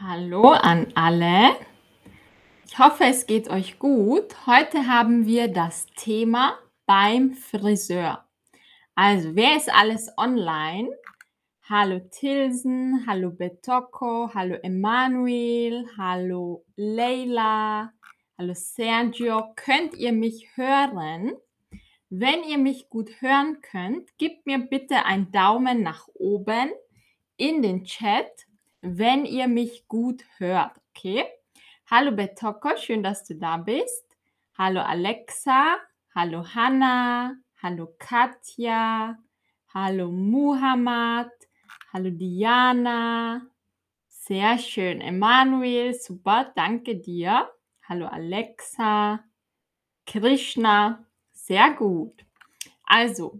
Hallo an alle. Ich hoffe, es geht euch gut. Heute haben wir das Thema beim Friseur. Also, wer ist alles online? Hallo Tilsen, hallo Betoko, hallo Emanuel, hallo Leila, hallo Sergio. Könnt ihr mich hören? Wenn ihr mich gut hören könnt, gebt mir bitte einen Daumen nach oben in den Chat, wenn ihr mich gut hört, okay? Hallo Betoko, schön, dass du da bist. Hallo Alexa, hallo Hanna, hallo Katja, hallo Muhammad, hallo Diana. Sehr schön. Emanuel, super, danke dir. Hallo Alexa, Krishna, sehr gut. Also,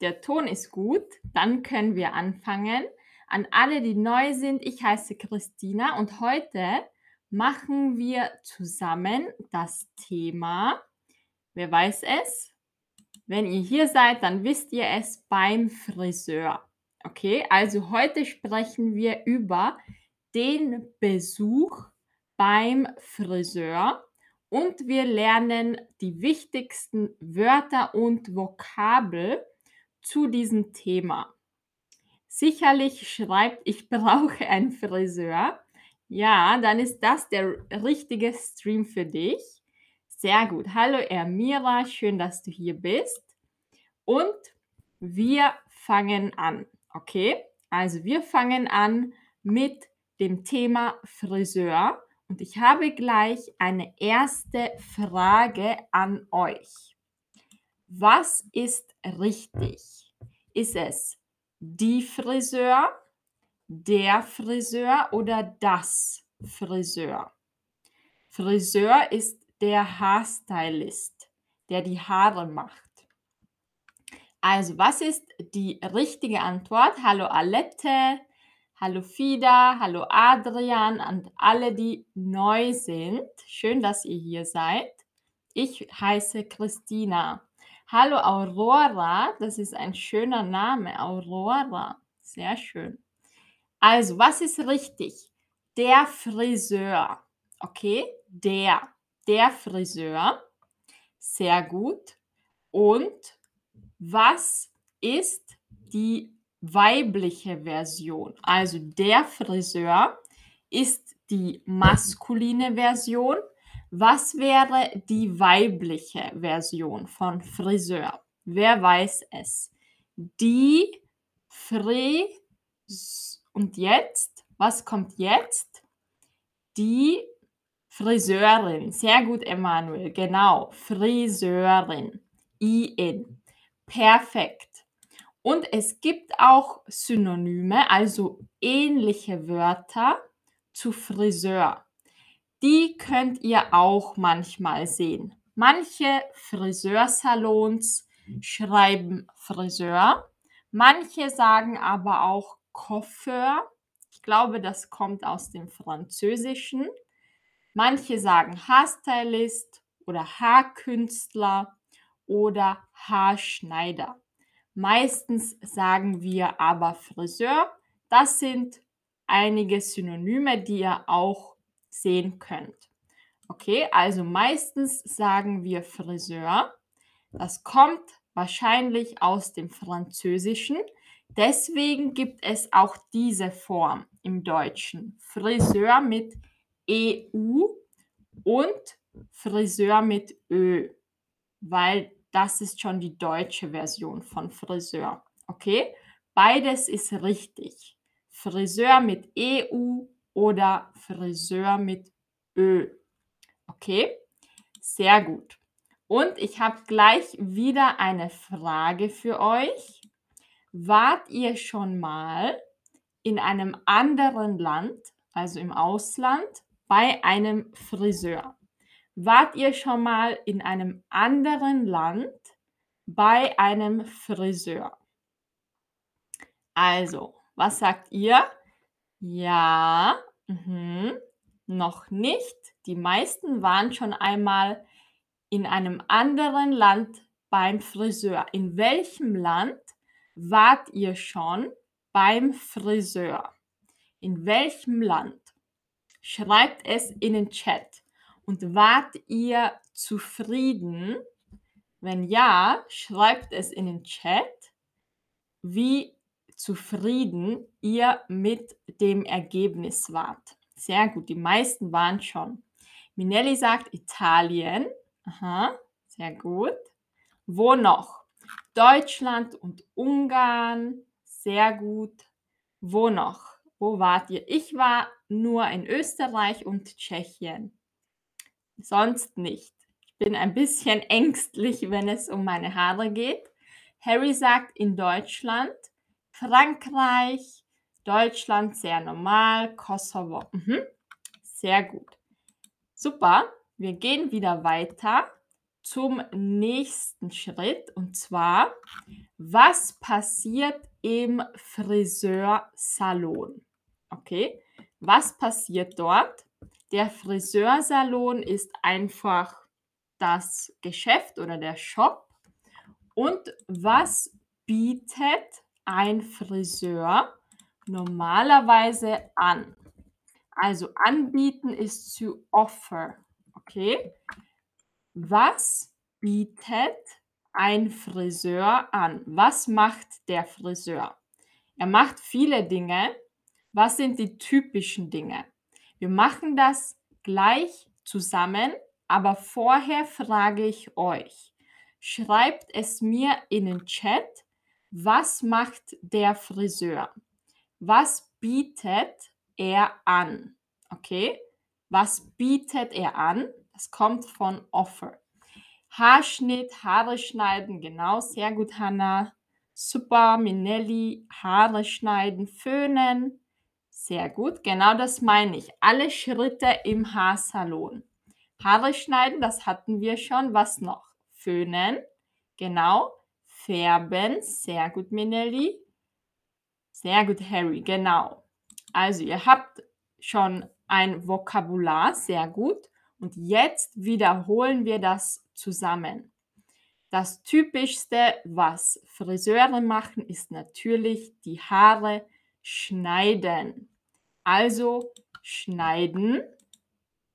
der Ton ist gut, dann können wir anfangen. An alle, die neu sind, ich heiße Christina und heute machen wir zusammen das Thema, wer weiß es? Wenn ihr hier seid, dann wisst ihr es beim Friseur. Okay, also heute sprechen wir über den Besuch beim Friseur und wir lernen die wichtigsten Wörter und Vokabel zu diesem Thema. Sicherlich schreibt, ich brauche einen Friseur. Ja, dann ist das der richtige Stream für dich. Sehr gut. Hallo Ermira, schön, dass du hier bist. Und wir fangen an. Okay? Also wir fangen an mit dem Thema Friseur. Und ich habe gleich eine erste Frage an euch. Was ist richtig? Ist es die Friseur, der Friseur oder das Friseur? Friseur ist der Haarstylist, der die Haare macht. Also, was ist die richtige Antwort? Hallo Alette, hallo Fida, hallo Adrian und alle, die neu sind. Schön, dass ihr hier seid. Ich heiße Christina. Hallo Aurora, das ist ein schöner Name, Aurora. Sehr schön. Also, was ist richtig? Der Friseur. Okay, der, der Friseur. Sehr gut. Und was ist die weibliche Version? Also der Friseur ist die maskuline Version. Was wäre die weibliche Version von Friseur? Wer weiß es? Die Fris und jetzt, was kommt jetzt? Die Friseurin. Sehr gut, Emanuel. Genau, Friseurin. I-in. Perfekt. Und es gibt auch Synonyme, also ähnliche Wörter zu Friseur. Die könnt ihr auch manchmal sehen. Manche Friseursalons schreiben Friseur, manche sagen aber auch Coiffeur. Ich glaube, das kommt aus dem Französischen. Manche sagen Haarstylist oder Haarkünstler oder Haarschneider. Meistens sagen wir aber Friseur. Das sind einige Synonyme, die ihr auch sehen könnt. Okay, also meistens sagen wir Friseur. Das kommt wahrscheinlich aus dem Französischen. Deswegen gibt es auch diese Form im Deutschen. Friseur mit EU und Friseur mit Ö, weil das ist schon die deutsche Version von Friseur. Okay? Beides ist richtig. Friseur mit EU oder Friseur mit Ö. Okay? Sehr gut. Und ich habe gleich wieder eine Frage für euch. Wart ihr schon mal in einem anderen Land, also im Ausland, bei einem Friseur? Wart ihr schon mal in einem anderen Land bei einem Friseur? Also, was sagt ihr? Ja, mhm, noch nicht. Die meisten waren schon einmal in einem anderen Land beim Friseur. In welchem Land wart ihr schon beim Friseur? In welchem Land? Schreibt es in den Chat. Und wart ihr zufrieden? Wenn ja, schreibt es in den Chat, wie zufrieden ihr mit dem Ergebnis wart. Sehr gut, die meisten waren schon. Minelli sagt Italien. Aha, sehr gut. Wo noch? Deutschland und Ungarn. Sehr gut. Wo noch? Wo wart ihr? Ich war nur in Österreich und Tschechien. Sonst nicht. Ich bin ein bisschen ängstlich, wenn es um meine Haare geht. Harry sagt in Deutschland, Frankreich, Deutschland sehr normal, Kosovo. Mhm. Sehr gut. Super. Wir gehen wieder weiter zum nächsten Schritt und zwar, was passiert im Friseursalon? Okay, was passiert dort? Der Friseursalon ist einfach das Geschäft oder der Shop. Und was bietet ein Friseur normalerweise an? Also anbieten ist to offer. Okay. Was bietet ein Friseur an? Was macht der Friseur? Er macht viele Dinge. Was sind die typischen Dinge? Wir machen das gleich zusammen, aber vorher frage ich euch. Schreibt es mir in den Chat, was macht der Friseur? Was bietet er an? Okay? Was bietet er an? Das kommt von Offer. Haarschnitt, Haare schneiden, genau, sehr gut, Hanna. Super, Minelli, Haare schneiden, föhnen. Sehr gut, genau das meine ich. Alle Schritte im Haarsalon. Haare schneiden, das hatten wir schon. Was noch? Föhnen, genau. Färben, sehr gut, Minelli. Sehr gut, Harry, genau. Also ihr habt schon ein Vokabular, sehr gut. Und jetzt wiederholen wir das zusammen. Das typischste, was Friseure machen, ist natürlich die Haare schneiden. Also schneiden.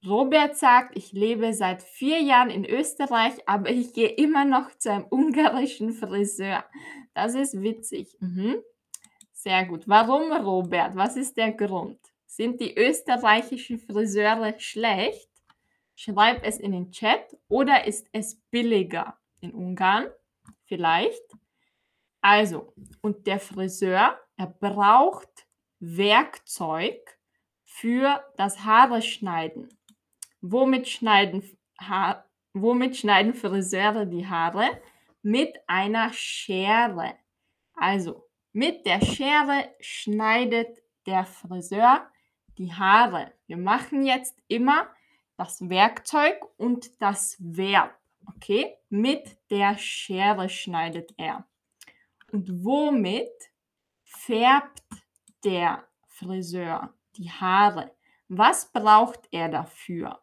Robert sagt, ich lebe seit vier Jahren in Österreich, aber ich gehe immer noch zu einem ungarischen Friseur. Das ist witzig. Mhm. Sehr gut. Warum, Robert? Was ist der Grund? Sind die österreichischen Friseure schlecht? Schreib es in den Chat. Oder ist es billiger in Ungarn? Vielleicht. Also, und der Friseur, er braucht Werkzeug für das Haare schneiden. Womit schneiden, ha womit schneiden Friseure die Haare? Mit einer Schere. Also, mit der Schere schneidet der Friseur die Haare. Wir machen jetzt immer das Werkzeug und das Verb. Okay? Mit der Schere schneidet er. Und womit färbt der Friseur die Haare? Was braucht er dafür,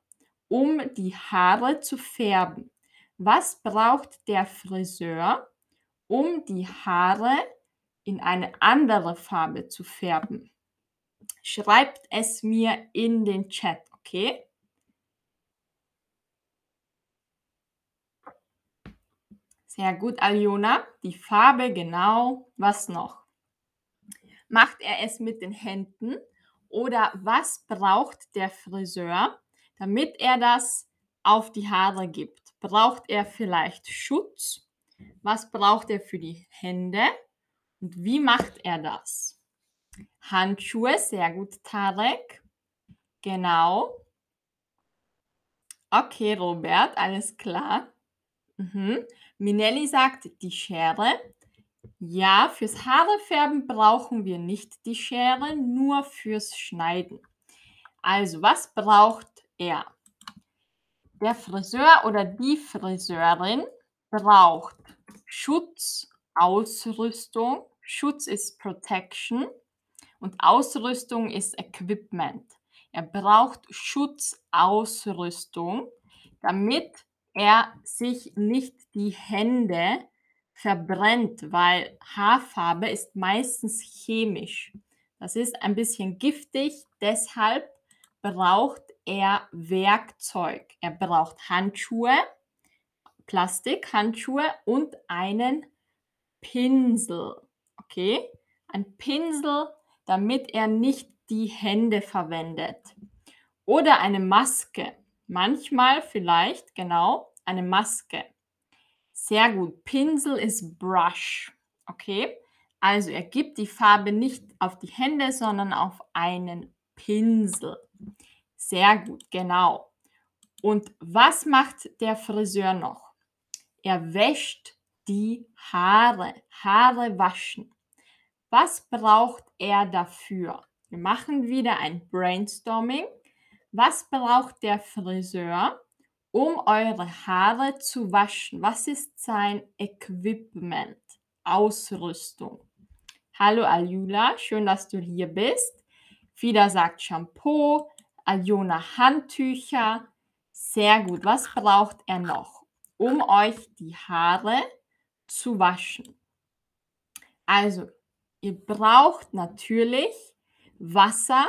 um die Haare zu färben? Was braucht der Friseur, um die Haare in eine andere Farbe zu färben? Schreibt es mir in den Chat, okay? Sehr gut, Aljona. Die Farbe genau. Was noch? Macht er es mit den Händen oder was braucht der Friseur, damit er das auf die Haare gibt? Braucht er vielleicht Schutz? Was braucht er für die Hände? Und wie macht er das? Handschuhe, sehr gut, Tarek. Genau. Okay, Robert, alles klar. Mhm. Minelli sagt die Schere. Ja, fürs Haarefärben brauchen wir nicht die Schere, nur fürs Schneiden. Also, was braucht er? Der Friseur oder die Friseurin braucht Schutz, Ausrüstung. Schutz ist Protection und Ausrüstung ist Equipment. Er braucht Schutzausrüstung, damit er sich nicht die Hände verbrennt, weil Haarfarbe ist meistens chemisch. Das ist ein bisschen giftig, deshalb braucht er Werkzeug. Er braucht Handschuhe, Plastikhandschuhe und einen Pinsel. Okay? Ein Pinsel, damit er nicht die Hände verwendet. Oder eine Maske. Manchmal vielleicht, genau, eine Maske. Sehr gut. Pinsel ist Brush. Okay? Also er gibt die Farbe nicht auf die Hände, sondern auf einen Pinsel. Sehr gut, genau. Und was macht der Friseur noch? Er wäscht die Haare. Haare waschen. Was braucht er dafür? Wir machen wieder ein Brainstorming. Was braucht der Friseur, um eure Haare zu waschen? Was ist sein Equipment? Ausrüstung. Hallo Aljula, schön, dass du hier bist. Fida sagt Shampoo, Aljona Handtücher. Sehr gut. Was braucht er noch, um euch die Haare zu waschen? Also, ihr braucht natürlich Wasser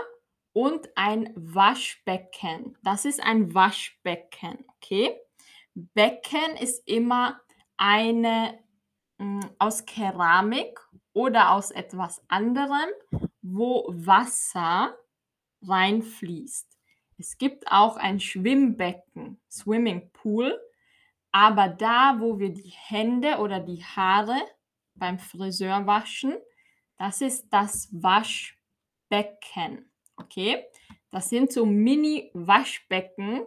und ein Waschbecken. Das ist ein Waschbecken, okay? Becken ist immer eine mh, hm, aus Keramik oder aus etwas anderem, wo Wasser reinfließt. Es gibt auch ein Schwimmbecken, Swimmingpool, aber da, wo wir die Hände oder die Haare beim Friseur waschen, das ist das Waschbecken. Okay? Das sind so Mini-Waschbecken.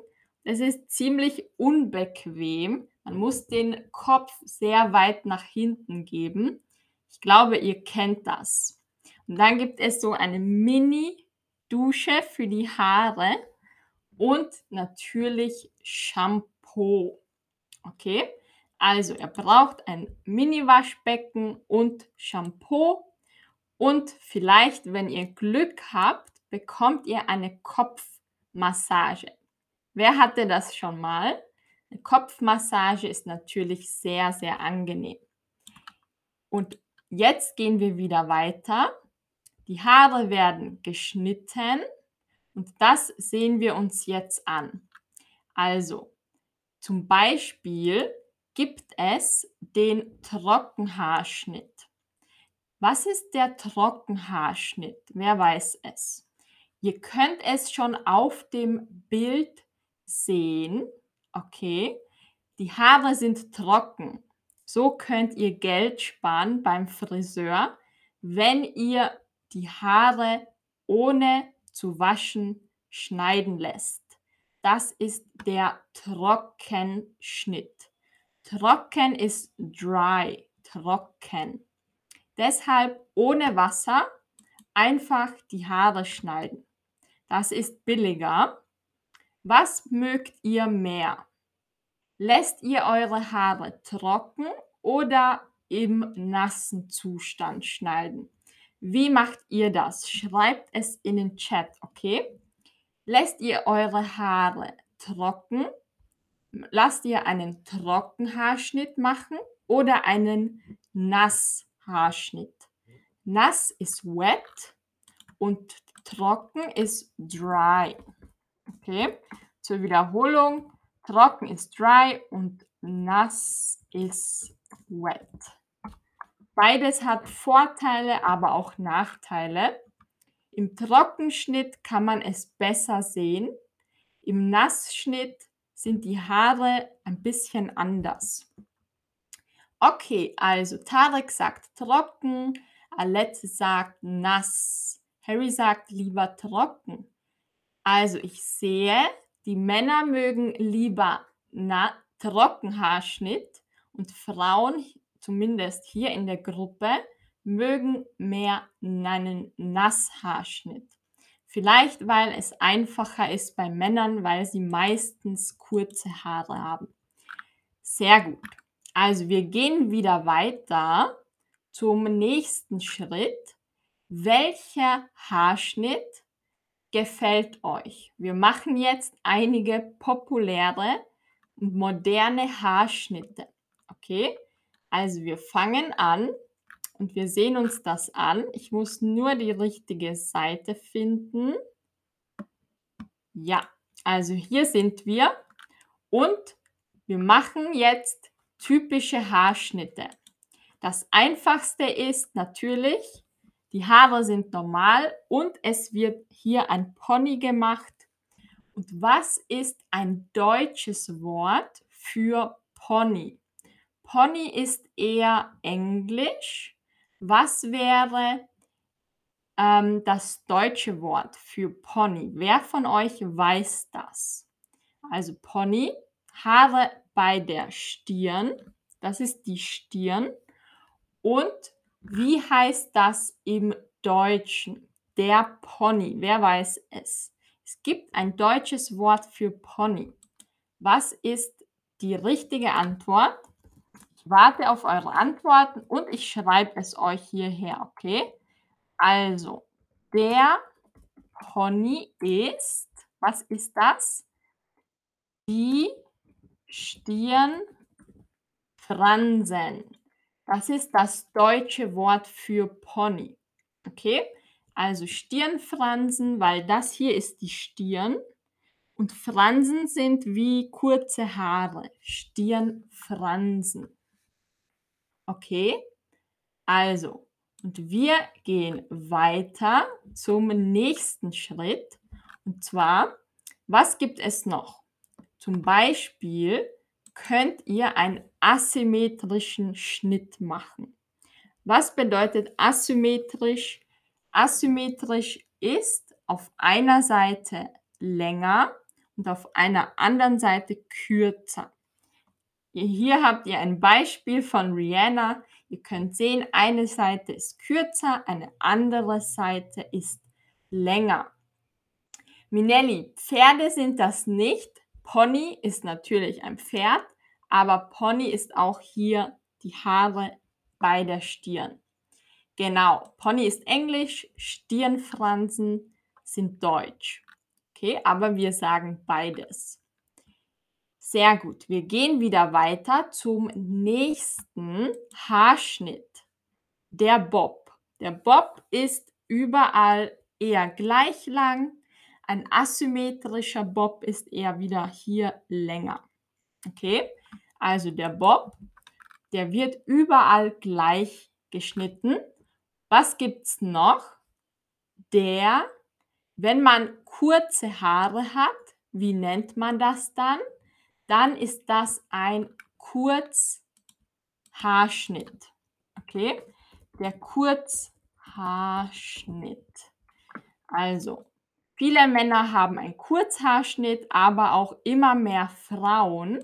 Es ist ziemlich unbequem. Man muss den Kopf sehr weit nach hinten geben. Ich glaube, ihr kennt das. Und dann gibt es so eine Mini-Dusche für die Haare und natürlich Shampoo. Okay? Also, er braucht ein Mini-Waschbecken und Shampoo. Und vielleicht, wenn ihr Glück habt, bekommt ihr eine Kopfmassage. Wer hatte das schon mal? Eine Kopfmassage ist natürlich sehr, sehr angenehm. Und Jetzt gehen wir wieder weiter. Die Haare werden geschnitten und das sehen wir uns jetzt an. Also, zum Beispiel gibt es den Trockenhaarschnitt. Was ist der Trockenhaarschnitt? Wer weiß es? Ihr könnt es schon auf dem Bild sehen. Okay, die Haare sind trocken. So könnt ihr Geld sparen beim Friseur, wenn ihr die Haare ohne zu waschen schneiden lässt. Das ist der Trockenschnitt. Trocken ist dry, trocken. Deshalb ohne Wasser einfach die Haare schneiden. Das ist billiger. Was mögt ihr mehr? Lässt ihr eure Haare trocken oder im nassen Zustand schneiden? Wie macht ihr das? Schreibt es in den Chat, okay? Lässt ihr eure Haare trocken? Lasst ihr einen Trockenhaarschnitt machen oder einen Nasshaarschnitt? Nass ist wet und trocken ist dry. Okay? Zur Wiederholung. Trocken ist dry und nass ist wet. Beides hat Vorteile, aber auch Nachteile. Im Trockenschnitt kann man es besser sehen. Im Nassschnitt sind die Haare ein bisschen anders. Okay, also Tarek sagt trocken, Alette sagt nass, Harry sagt lieber trocken. Also ich sehe, die Männer mögen lieber na Trockenhaarschnitt und Frauen, zumindest hier in der Gruppe, mögen mehr einen Nasshaarschnitt. Vielleicht, weil es einfacher ist bei Männern, weil sie meistens kurze Haare haben. Sehr gut. Also wir gehen wieder weiter zum nächsten Schritt. Welcher Haarschnitt gefällt euch? Wir machen jetzt einige populäre und moderne Haarschnitte. Okay? Also wir fangen an und wir sehen uns das an. Ich muss nur die richtige Seite finden. Ja, also hier sind wir und wir machen jetzt typische Haarschnitte. Das einfachste ist natürlich, die Haare sind normal und es wird hier ein Pony gemacht. Und was ist ein deutsches Wort für Pony? Pony ist eher Englisch. Was wäre ähm, das deutsche Wort für Pony? Wer von euch weiß das? Also Pony, Haare bei der Stirn, das ist die Stirn. Und wie heißt das im Deutschen? Der Pony, wer weiß es? Es gibt ein deutsches Wort für Pony. Was ist die richtige Antwort? Warte auf eure Antworten und ich schreibe es euch hierher, okay? Also, der Pony ist, was ist das? Die Stirnfransen. Das ist das deutsche Wort für Pony. Okay? Also Stirnfransen, weil das hier ist die Stirn und Fransen sind wie kurze Haare. Stirnfransen. Okay? Also, und wir gehen weiter zum nächsten Schritt. Und zwar, was gibt es noch? Zum Beispiel könnt ihr einen asymmetrischen Schnitt machen. Was bedeutet asymmetrisch? Asymmetrisch ist auf einer Seite länger und auf einer anderen Seite kürzer. Hier habt ihr ein Beispiel von Rihanna. Ihr könnt sehen, eine Seite ist kürzer, eine andere Seite ist länger. Minelli, Pferde sind das nicht. Pony ist natürlich ein Pferd, aber Pony ist auch hier die Haare bei der Stirn. Genau, Pony ist Englisch, Stirnfransen sind Deutsch. Okay, aber wir sagen beides. Sehr gut. Wir gehen wieder weiter zum nächsten Haarschnitt. Der Bob. Der Bob ist überall eher gleich lang. Ein asymmetrischer Bob ist eher wieder hier länger. Okay, also der Bob, der wird überall gleich geschnitten. Was gibt es noch? Der, wenn man kurze Haare hat, wie nennt man das dann? Dann ist das ein Kurzhaarschnitt. Okay, der Kurzhaarschnitt. Also, viele Männer haben einen Kurzhaarschnitt, aber auch immer mehr Frauen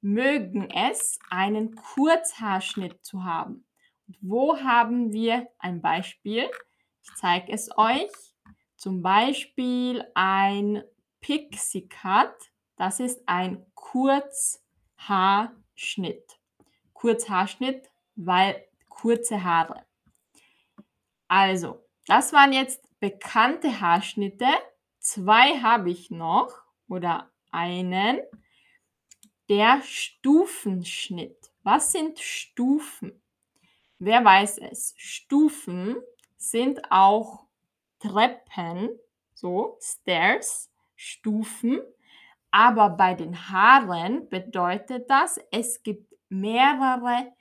mögen es, einen Kurzhaarschnitt zu haben. Und wo haben wir ein Beispiel? Ich zeige es euch. Zum Beispiel ein Pixie Cut. Das ist ein Kurzhaarschnitt. Kurzhaarschnitt, weil kurze Haare. Also, das waren jetzt bekannte Haarschnitte. Zwei habe ich noch oder einen. Der Stufenschnitt. Was sind Stufen? Wer weiß es? Stufen sind auch Treppen, so Stairs, Stufen. Aber bei den Haaren bedeutet das, es gibt mehrere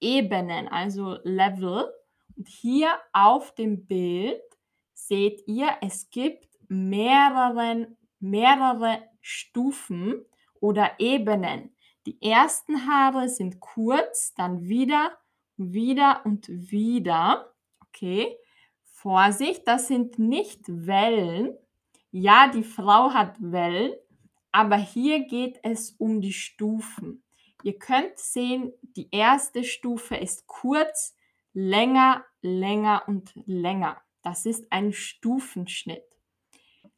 Ebenen, also Level. Und hier auf dem Bild seht ihr, es gibt mehrere, mehrere Stufen oder Ebenen. Die ersten Haare sind kurz, dann wieder, wieder und wieder. Okay, Vorsicht, das sind nicht Wellen. Ja, die Frau hat Wellen, aber hier geht es um die Stufen. Ihr könnt sehen, die erste Stufe ist kurz, länger, länger und länger. Das ist ein Stufenschnitt.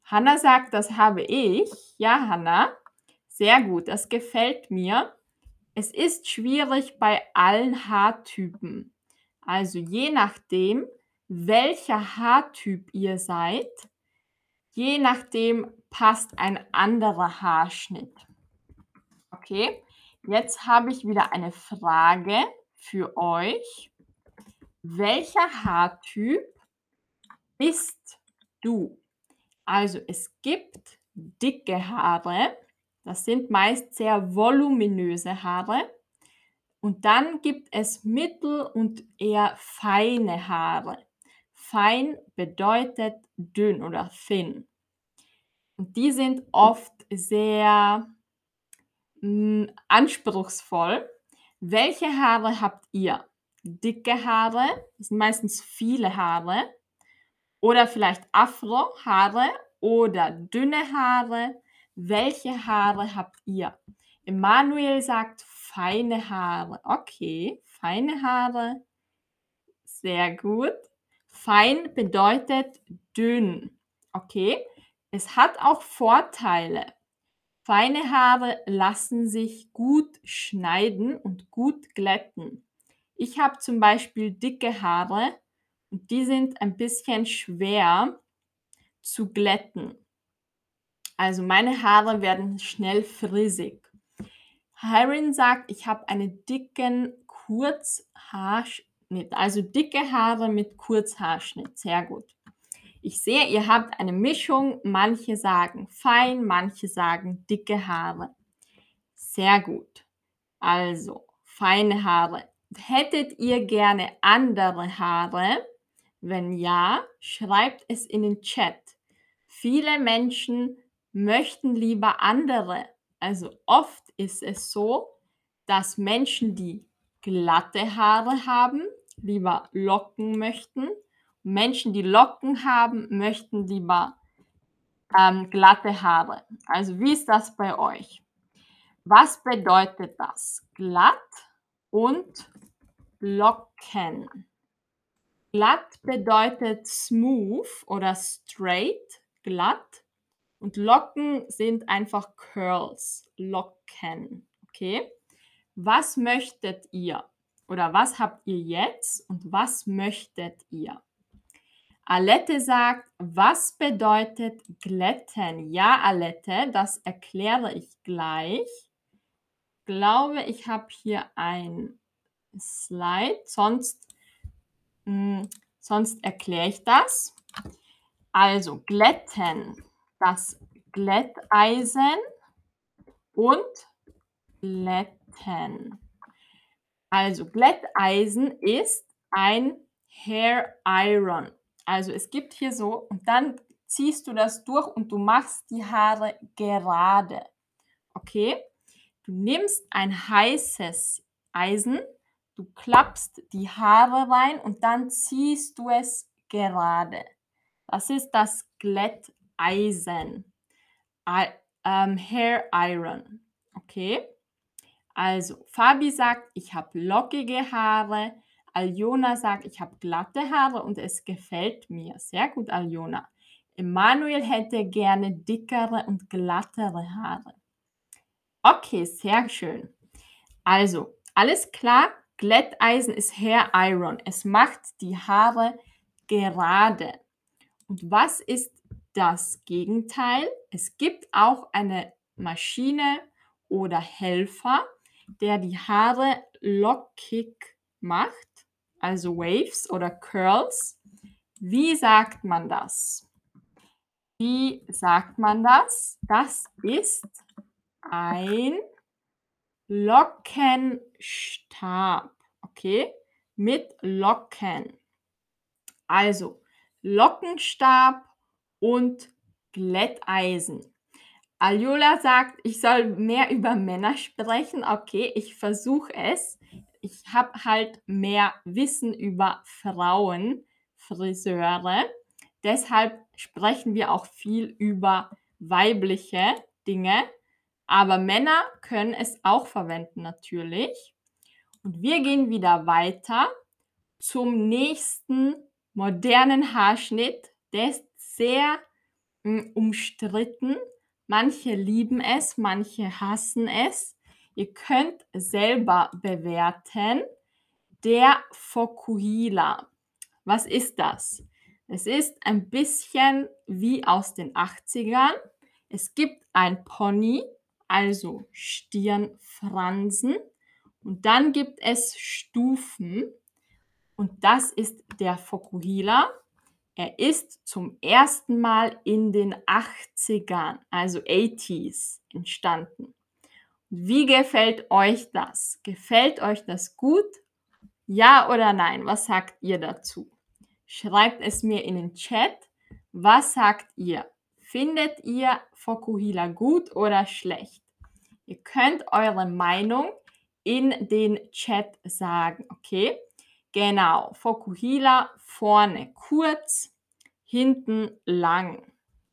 Hanna sagt, das habe ich. Ja, Hanna, sehr gut, das gefällt mir. Es ist schwierig bei allen Haartypen. Also je nachdem, welcher Haartyp ihr seid, je nachdem passt ein anderer Haarschnitt. Okay, jetzt habe ich wieder eine Frage für euch. Welcher Haartyp bist du? Also es gibt dicke Haare. Das sind meist sehr voluminöse Haare. Und dann gibt es mittel und eher feine Haare. Fein bedeutet dünn oder thin. Und die sind oft sehr hm, anspruchsvoll. Welche Haare habt ihr? Dicke Haare, das sind meistens viele Haare. Oder vielleicht Afro-Haare oder dünne Haare. Welche Haare habt ihr? Emanuel sagt feine Haare. Okay, feine Haare. Sehr gut. Fein bedeutet dünn. Okay, es hat auch Vorteile. Feine Haare lassen sich gut schneiden und gut glätten. Ich habe zum Beispiel dicke Haare und die sind ein bisschen schwer zu glätten. Also meine Haare werden schnell frissig. Hirin sagt, ich habe einen dicken Kurzhaarschnitt, also dicke Haare mit Kurzhaarschnitt. Sehr gut. Ich sehe, ihr habt eine Mischung. Manche sagen fein, manche sagen dicke Haare. Sehr gut. Also, feine Haare. Hättet ihr gerne andere Haare? Wenn ja, schreibt es in den Chat. Viele Menschen möchten lieber andere. Also oft ist es so, dass Menschen, die glatte Haare haben, lieber Locken möchten Menschen, die Locken haben, möchten lieber ähm, glatte Haare. Also wie ist das bei euch? Was bedeutet das? Glatt und Locken. Glatt bedeutet smooth oder straight, glatt. Und Locken sind einfach Curls, Locken. Okay? Was möchtet ihr? Oder was habt ihr jetzt und was möchtet ihr? Alette sagt, was bedeutet glätten? Ja, Alette, das erkläre ich gleich. Ich glaube, ich habe hier ein Slide, sonst, mh, hm, sonst erkläre ich das. Also glätten, das Glätteisen und glätten. Also Glätteisen ist ein Hair Iron. Also es gibt hier so und dann ziehst du das durch und du machst die Haare gerade. Okay? Du nimmst ein heißes Eisen, du klappst die Haare rein und dann ziehst du es gerade. Das ist das Glätteisen. I, ähm, Hair Iron. Okay? Also, Fabi sagt, ich habe lockige Haare. Aljona sagt, ich habe glatte Haare und es gefällt mir. Sehr gut, Aljona. Emanuel hätte gerne dickere und glattere Haare. Okay, sehr schön. Also, alles klar. Glätteisen ist Hair Iron. Es macht die Haare gerade. Und was ist das Gegenteil? Es gibt auch eine Maschine oder Helfer, der die Haare lockig macht also Waves oder Curls. Wie sagt man das? Wie sagt man das? Das ist ein Lockenstab. Okay? Mit Locken. Also Lockenstab und Glätteisen. Aljola sagt, ich soll mehr über Männer sprechen. Okay, ich versuche es ich habe halt mehr Wissen über Frauen, Friseure. Deshalb sprechen wir auch viel über weibliche Dinge. Aber Männer können es auch verwenden natürlich. Und wir gehen wieder weiter zum nächsten modernen Haarschnitt. Der ist sehr hm, umstritten. Manche lieben es, manche hassen es. Ihr könnt selber bewerten. Der Fokuhila. Was ist das? Es ist ein bisschen wie aus den 80ern. Es gibt ein Pony, also Stirnfransen. Und dann gibt es Stufen. Und das ist der Fokuhila. Er ist zum ersten Mal in den 80ern, also 80s, entstanden. Wie gefällt euch das? Gefällt euch das gut? Ja oder nein? Was sagt ihr dazu? Schreibt es mir in den Chat. Was sagt ihr? Findet ihr Fokuhila gut oder schlecht? Ihr könnt eure Meinung in den Chat sagen, okay? Genau, Fokuhila vorne kurz, hinten lang.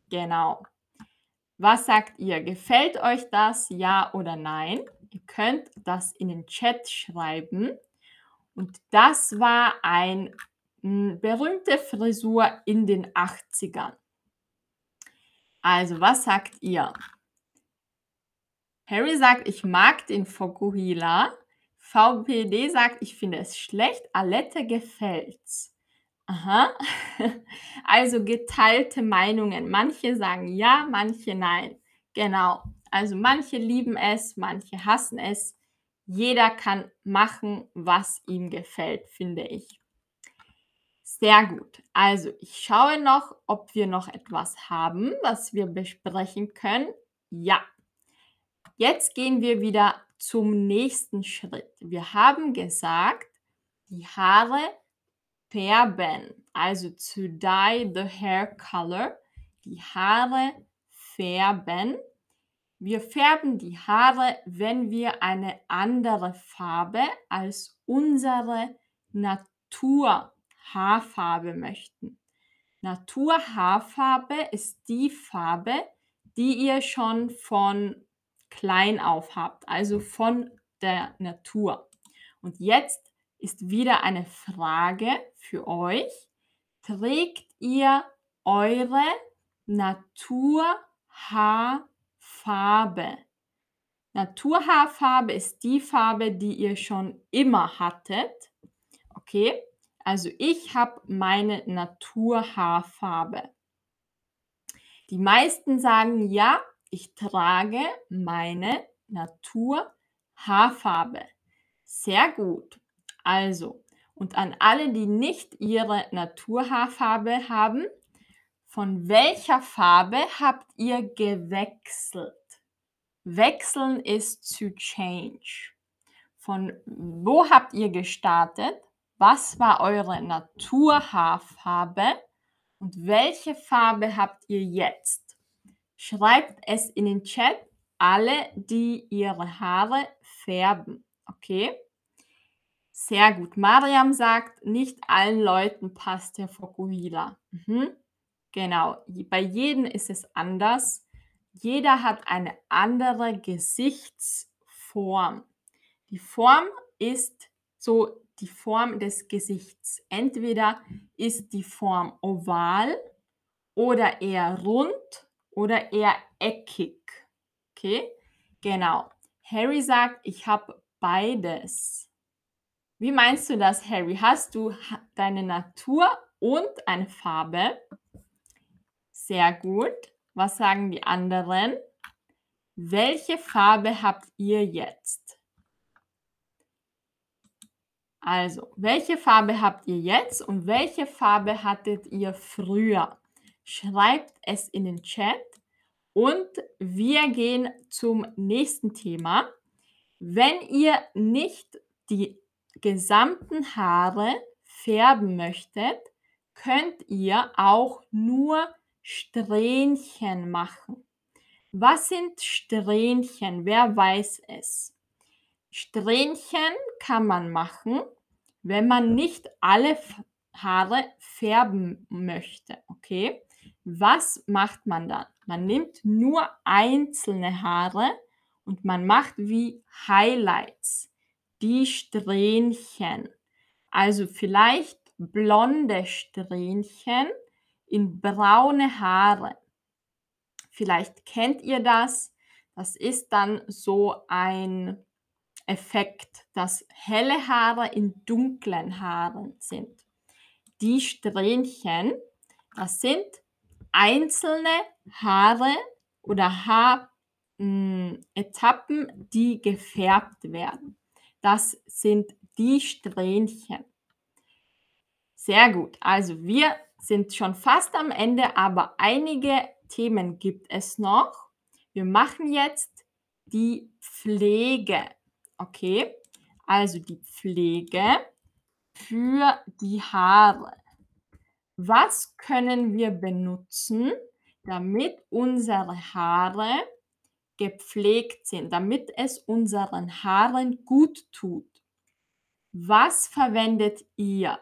Genau. Was sagt ihr? Gefällt euch das? Ja oder nein? Ihr könnt das in den Chat schreiben. Und das war eine hm, berühmte Frisur in den 80ern. Also, was sagt ihr? Harry sagt, ich mag den Fokuhila. VPD sagt, ich finde es schlecht. Alette gefällt's. Aha. Also geteilte Meinungen. Manche sagen ja, manche nein. Genau. Also manche lieben es, manche hassen es. Jeder kann machen, was ihm gefällt, finde ich. Sehr gut. Also ich schaue noch, ob wir noch etwas haben, was wir besprechen können. Ja. Jetzt gehen wir wieder zum nächsten Schritt. Wir haben gesagt, die Haare färben, also to dye the hair color, die Haare färben. Wir färben die Haare, wenn wir eine andere Farbe als unsere Naturhaarfarbe möchten. Naturhaarfarbe ist die Farbe, die ihr schon von klein auf habt, also von der Natur. Und jetzt ist wieder eine Frage für euch. Trägt ihr eure Naturhaarfarbe? Naturhaarfarbe ist die Farbe, die ihr schon immer hattet. Okay, also ich habe meine Naturhaarfarbe. Die meisten sagen ja, ich trage meine Naturhaarfarbe. Sehr gut. Also, und an alle, die nicht ihre Naturhaarfarbe haben, von welcher Farbe habt ihr gewechselt? Wechseln ist to change. Von wo habt ihr gestartet? Was war eure Naturhaarfarbe? Und welche Farbe habt ihr jetzt? Schreibt es in den Chat, alle, die ihre Haare färben. Okay? Sehr gut. Mariam sagt, nicht allen Leuten passt der Fokuhila. Mhm. Genau. Bei jedem ist es anders. Jeder hat eine andere Gesichtsform. Die Form ist so die Form des Gesichts. Entweder ist die Form oval oder eher rund oder eher eckig. Okay? Genau. Harry sagt, ich habe beides. Wie meinst du das, Harry? Hast du deine Natur und eine Farbe? Sehr gut. Was sagen die anderen? Welche Farbe habt ihr jetzt? Also, welche Farbe habt ihr jetzt und welche Farbe hattet ihr früher? Schreibt es in den Chat und wir gehen zum nächsten Thema. Wenn ihr nicht die gesamten Haare färben möchtet, könnt ihr auch nur Strähnchen machen. Was sind Strähnchen? Wer weiß es? Strähnchen kann man machen, wenn man nicht alle Haare färben möchte. Okay? Was macht man dann? Man nimmt nur einzelne Haare und man macht wie Highlights die Strähnchen. Also vielleicht blonde Strähnchen in braune Haare. Vielleicht kennt ihr das. Das ist dann so ein Effekt, dass helle Haare in dunklen Haaren sind. Die Strähnchen, das sind einzelne Haare oder Haaretappen, die gefärbt werden. Das sind die Strähnchen. Sehr gut. Also wir sind schon fast am Ende, aber einige Themen gibt es noch. Wir machen jetzt die Pflege. Okay, also die Pflege für die Haare. Was können wir benutzen, damit unsere Haare gepflegt sind, damit es unseren Haaren gut tut? Was verwendet ihr?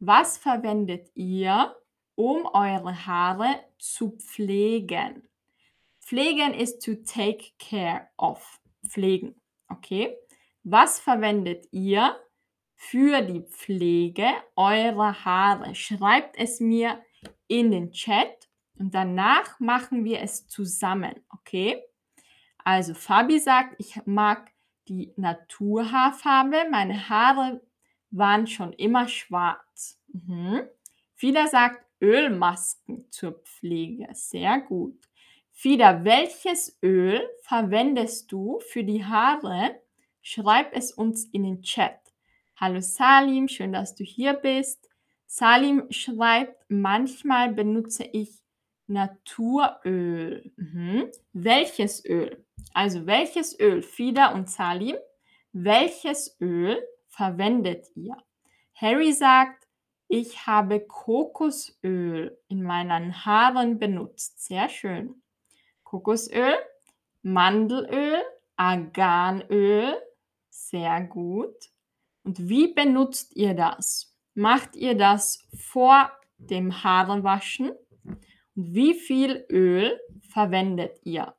Was verwendet ihr, um eure Haare zu pflegen? Pflegen ist to take care of. Pflegen. Okay? Was verwendet ihr für die Pflege eurer Haare? Schreibt es mir in den Chat und danach machen wir es zusammen. Okay? Also Fabi sagt, ich mag die Naturhaarfarbe. Meine Haare waren schon immer schwarz. Mhm. Fida sagt Ölmasken zur Pflege. Sehr gut. Fida, welches Öl verwendest du für die Haare? Schreib es uns in den Chat. Hallo Salim, schön, dass du hier bist. Salim schreibt, manchmal benutze ich Naturöl. Mhm. Welches Öl? Also welches Öl, Fida und Salim, welches Öl verwendet ihr? Harry sagt, ich habe Kokosöl in meinen Haaren benutzt. Sehr schön. Kokosöl, Mandelöl, Arganöl. Sehr gut. Und wie benutzt ihr das? Macht ihr das vor dem Haarewaschen? Und wie viel Öl verwendet ihr?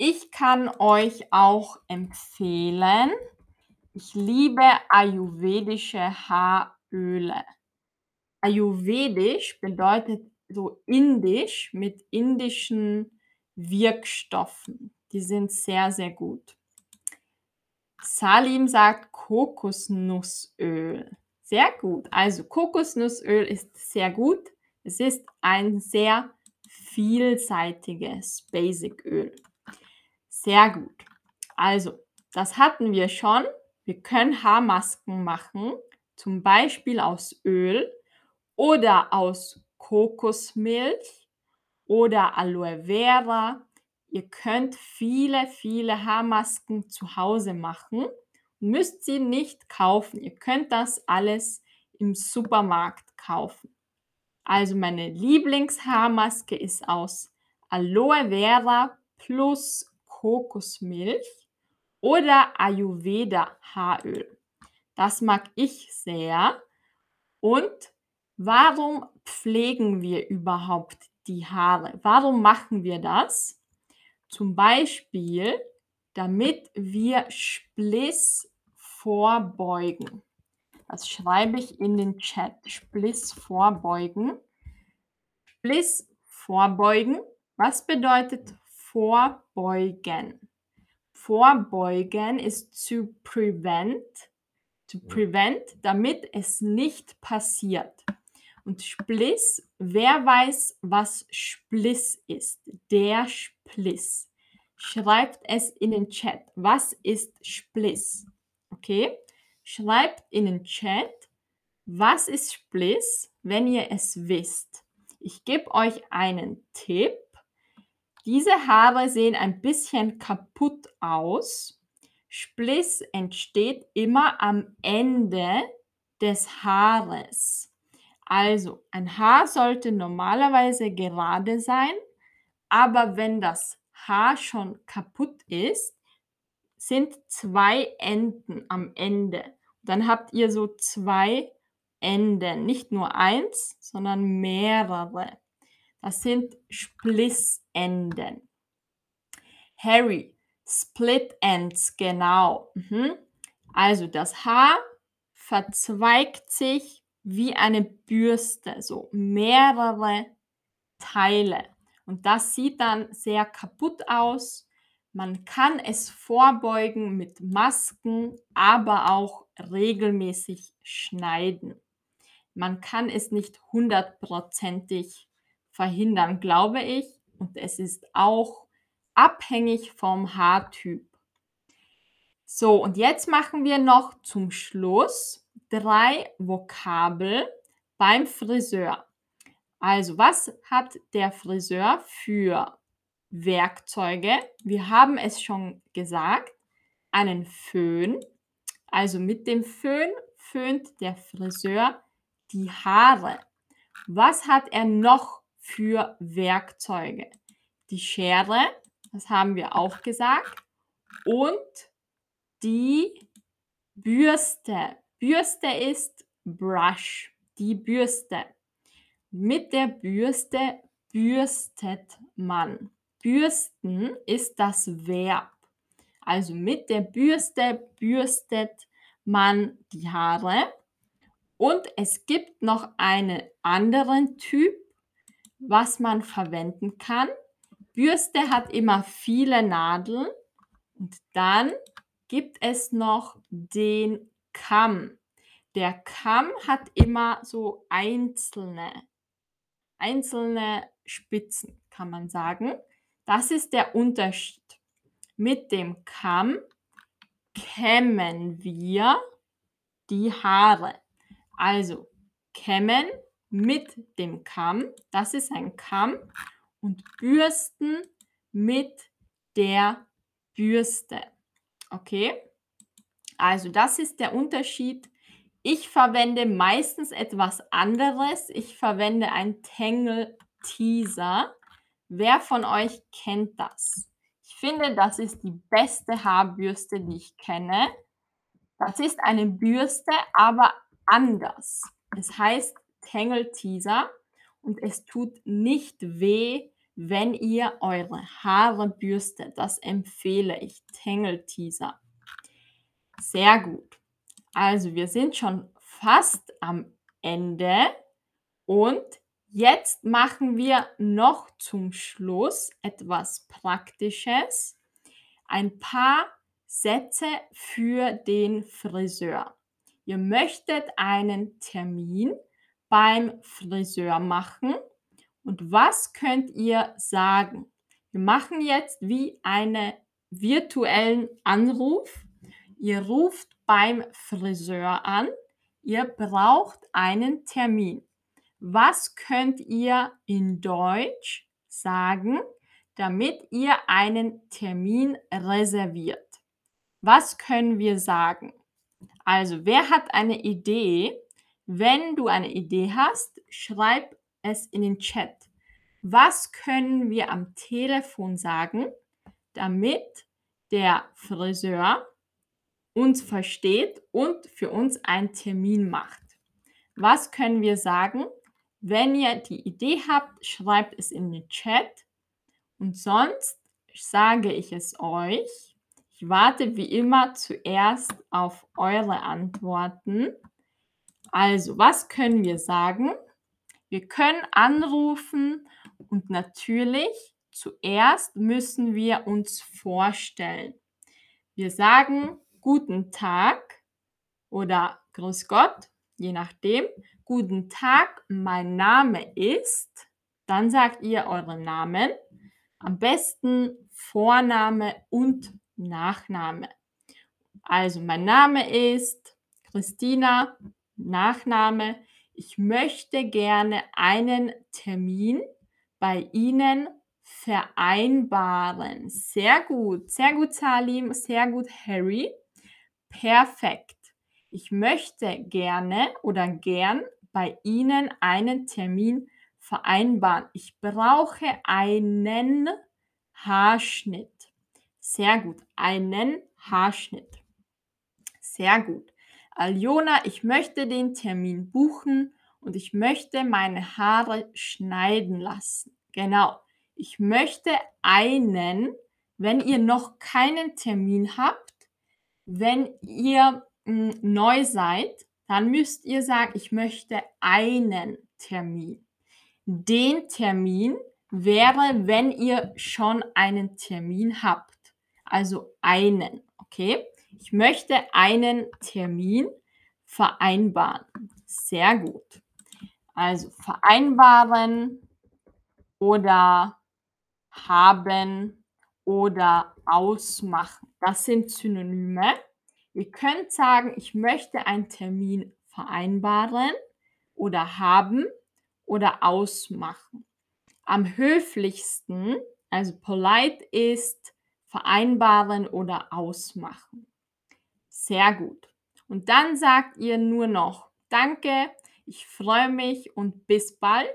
Ich kann euch auch empfehlen, ich liebe ayurvedische Haaröle. Ayurvedisch bedeutet so indisch mit indischen Wirkstoffen. Die sind sehr, sehr gut. Salim sagt Kokosnussöl. Sehr gut. Also Kokosnussöl ist sehr gut. Es ist ein sehr vielseitiges Basic-Öl. Sehr gut. Also, das hatten wir schon. Wir können Haarmasken machen, zum Beispiel aus Öl oder aus Kokosmilch oder Aloe Vera. Ihr könnt viele, viele Haarmasken zu Hause machen. Müsst sie nicht kaufen. Ihr könnt das alles im Supermarkt kaufen. Also meine Lieblingshaarmaske ist aus Aloe Vera plus Kokosmilch oder Ayurveda Haaröl. Das mag ich sehr. Und warum pflegen wir überhaupt die Haare? Warum machen wir das? Zum Beispiel, damit wir Spliss vorbeugen. Das schreibe ich in den Chat. Spliss vorbeugen. Spliss vorbeugen. Was bedeutet vorbeugen? Vorbeugen ist to prevent, to prevent, damit es nicht passiert. Und Spliss, wer weiß, was Spliss ist? Der Spliss. Schreibt es in den Chat. Was ist Spliss? Okay? Schreibt in den Chat, was ist Spliss, wenn ihr es wisst. Ich gebe euch einen Tipp. Diese Haare sehen ein bisschen kaputt aus. Spliss entsteht immer am Ende des Haares. Also ein Haar sollte normalerweise gerade sein, aber wenn das Haar schon kaputt ist, sind zwei Enden am Ende. Dann habt ihr so zwei Enden, nicht nur eins, sondern mehrere. Das sind Splissenden. Harry, Split Ends, genau. Mhm. Also das Haar verzweigt sich wie eine Bürste, so mehrere Teile. Und das sieht dann sehr kaputt aus. Man kann es vorbeugen mit Masken, aber auch regelmäßig schneiden. Man kann es nicht hundertprozentig verhindern, glaube ich. Und es ist auch abhängig vom Haartyp. So, und jetzt machen wir noch zum Schluss drei Vokabel beim Friseur. Also, was hat der Friseur für Werkzeuge? Wir haben es schon gesagt, einen Föhn. Also mit dem Föhn föhnt der Friseur die Haare. Was hat er noch für Werkzeuge? Die Schere, das haben wir auch gesagt, und die Bürste. Bürste ist Brush, die Bürste. Mit der Bürste bürstet man. Bürsten ist das Verb. Also mit der Bürste bürstet man die Haare. Und es gibt noch einen anderen Typ, was man verwenden kann. Bürste hat immer viele Nadeln und dann gibt es noch den Kamm. Der Kamm hat immer so einzelne einzelne Spitzen, kann man sagen. Das ist der Unterschied. Mit dem Kamm kämmen wir die Haare. Also kämmen mit dem Kamm, das ist ein Kamm, und bürsten mit der Bürste. Okay? Also das ist der Unterschied ich verwende meistens etwas anderes. Ich verwende ein Tangle Teaser. Wer von euch kennt das? Ich finde, das ist die beste Haarbürste, die ich kenne. Das ist eine Bürste, aber anders. Es heißt Tangle Teaser und es tut nicht weh, wenn ihr eure Haare bürstet. Das empfehle ich. Tangle Teaser. Sehr gut. Also wir sind schon fast am Ende und jetzt machen wir noch zum Schluss etwas Praktisches. Ein paar Sätze für den Friseur. Ihr möchtet einen Termin beim Friseur machen und was könnt ihr sagen? Wir machen jetzt wie einen virtuellen Anruf. Ihr ruft beim Friseur an. Ihr braucht einen Termin. Was könnt ihr in Deutsch sagen, damit ihr einen Termin reserviert? Was können wir sagen? Also, wer hat eine Idee? Wenn du eine Idee hast, schreib es in den Chat. Was können wir am Telefon sagen, damit der Friseur uns versteht und für uns einen Termin macht. Was können wir sagen? Wenn ihr die Idee habt, schreibt es in den Chat. Und sonst sage ich es euch. Ich warte wie immer zuerst auf eure Antworten. Also, was können wir sagen? Wir können anrufen und natürlich zuerst müssen wir uns vorstellen. Wir sagen Guten Tag oder Grüß Gott, je nachdem. Guten Tag, mein Name ist. Dann sagt ihr euren Namen. Am besten Vorname und Nachname. Also mein Name ist Christina, Nachname. Ich möchte gerne einen Termin bei Ihnen vereinbaren. Sehr gut, sehr gut, Salim, sehr gut, Harry. Perfekt. Ich möchte gerne oder gern bei Ihnen einen Termin vereinbaren. Ich brauche einen Haarschnitt. Sehr gut. Einen Haarschnitt. Sehr gut. Aljona, ich möchte den Termin buchen und ich möchte meine Haare schneiden lassen. Genau. Ich möchte einen, wenn ihr noch keinen Termin habt, wenn ihr hm, neu seid, dann müsst ihr sagen, ich möchte einen Termin. Den Termin wäre, wenn ihr schon einen Termin habt. Also einen, okay? Ich möchte einen Termin vereinbaren. Sehr gut. Also vereinbaren oder haben oder ausmachen. Das sind Synonyme. Ihr könnt sagen, ich möchte einen Termin vereinbaren oder haben oder ausmachen. Am höflichsten, also polite, ist vereinbaren oder ausmachen. Sehr gut. Und dann sagt ihr nur noch Danke, ich freue mich und bis bald.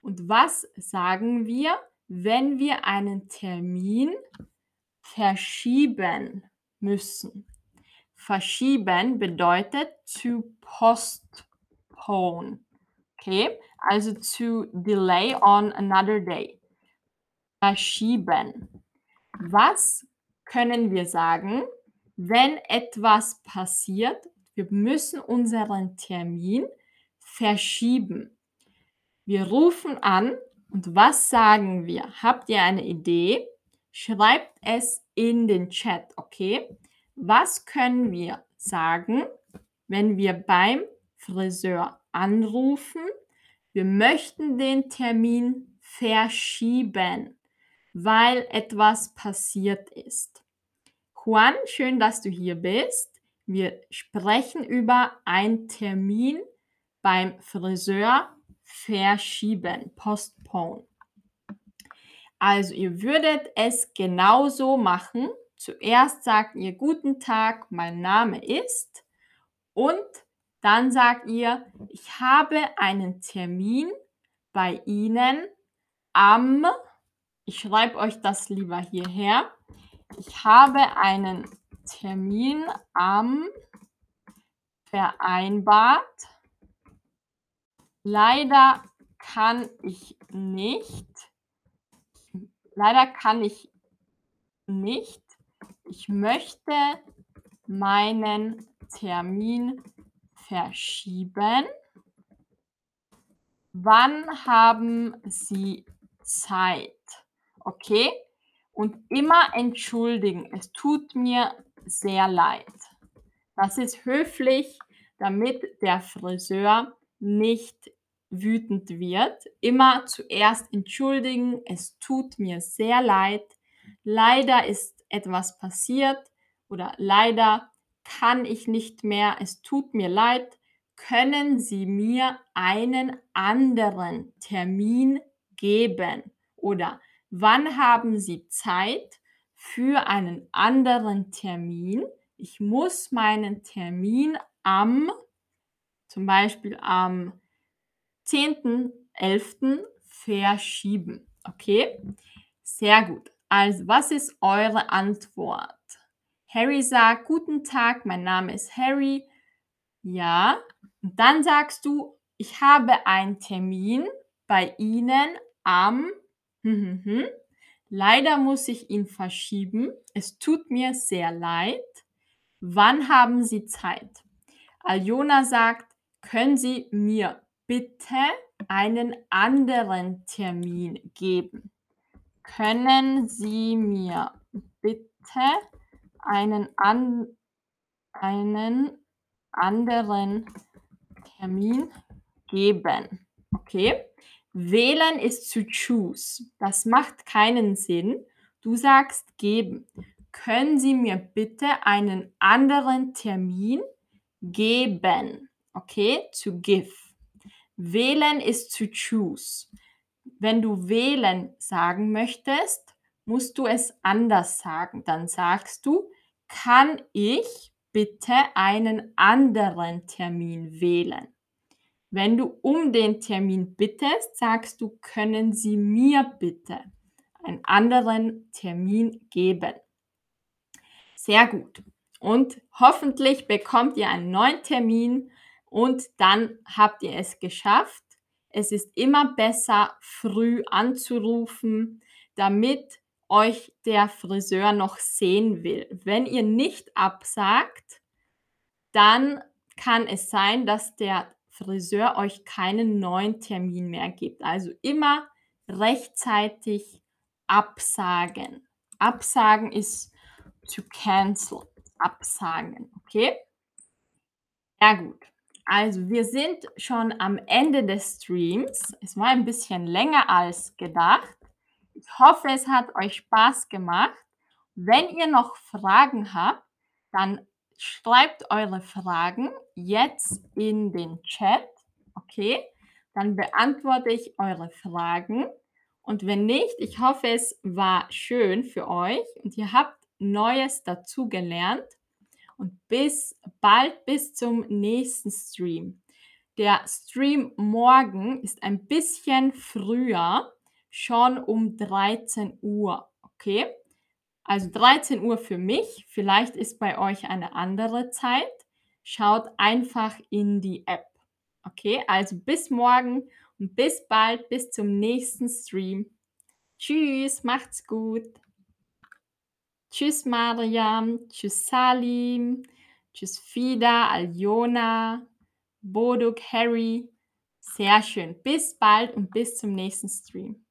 Und was sagen wir, wenn wir einen Termin verschieben müssen? Verschieben bedeutet to postpone. Okay, also to delay on another day. Verschieben. Was können wir sagen, wenn etwas passiert? Wir müssen unseren Termin verschieben. Wir rufen an und was sagen wir? Habt ihr eine Idee? Schreibt es in den Chat, okay? Was können wir sagen, wenn wir beim Friseur anrufen? Wir möchten den Termin verschieben, weil etwas passiert ist. Juan, schön, dass du hier bist. Wir sprechen über einen Termin beim Friseur verschieben, postpone. Also ihr würdet es genauso machen. Zuerst sagt ihr guten Tag, mein Name ist und dann sagt ihr, ich habe einen Termin bei Ihnen am, ich schreibe euch das lieber hierher, ich habe einen Termin am vereinbart Leider kann ich nicht. Leider kann ich nicht. Ich möchte meinen Termin verschieben. Wann haben Sie Zeit? Okay? Und immer entschuldigen. Es tut mir sehr leid. Das ist höflich, damit der Friseur nicht wütend wird, immer zuerst entschuldigen, es tut mir sehr leid, leider ist etwas passiert oder leider kann ich nicht mehr, es tut mir leid, können Sie mir einen anderen Termin geben? Oder wann haben Sie Zeit für einen anderen Termin? Ich muss meinen Termin am, zum Beispiel am 10.11. verschieben. Okay? Sehr gut. Also, was ist eure Antwort? Harry sagt, guten Tag, mein Name ist Harry. Ja. Und dann sagst du, ich habe einen Termin bei Ihnen am... Hm, hm, hm. Leider muss ich ihn verschieben. Es tut mir sehr leid. Wann haben Sie Zeit? Aljona sagt, können Sie mir bitte einen anderen Termin geben? Können Sie mir bitte einen, an, einen anderen Termin geben? Okay. Wählen ist zu choose. Das macht keinen Sinn. Du sagst geben. Können Sie mir bitte einen anderen Termin geben? Okay, to give. Wählen ist to choose. Wenn du wählen sagen möchtest, musst du es anders sagen. Dann sagst du, kann ich bitte einen anderen Termin wählen? Wenn du um den Termin bittest, sagst du, können Sie mir bitte einen anderen Termin geben? Sehr gut. Und hoffentlich bekommt ihr einen neuen Termin und dann habt ihr es geschafft. Es ist immer besser, früh anzurufen, damit euch der Friseur noch sehen will. Wenn ihr nicht absagt, dann kann es sein, dass der Friseur euch keinen neuen Termin mehr gibt. Also immer rechtzeitig absagen. Absagen ist to cancel. Absagen, okay? Ja gut. Also wir sind schon am Ende des Streams. Es war ein bisschen länger als gedacht. Ich hoffe, es hat euch Spaß gemacht. Wenn ihr noch Fragen habt, dann schreibt eure Fragen jetzt in den Chat. okay? Dann beantworte ich eure Fragen und wenn nicht, ich hoffe, es war schön für euch und ihr habt Neues dazugelernt und bis bald, bis zum nächsten Stream. Der Stream morgen ist ein bisschen früher, schon um 13 Uhr, okay? Also 13 Uhr für mich, vielleicht ist bei euch eine andere Zeit. Schaut einfach in die App. Okay, also bis morgen und bis bald, bis zum nächsten Stream. Tschüss, macht's gut. Tschüss Mariam, tschüss Salim, tschüss Fida, Aljona, Boduk, Harry. Sehr schön. Bis bald und bis zum nächsten Stream.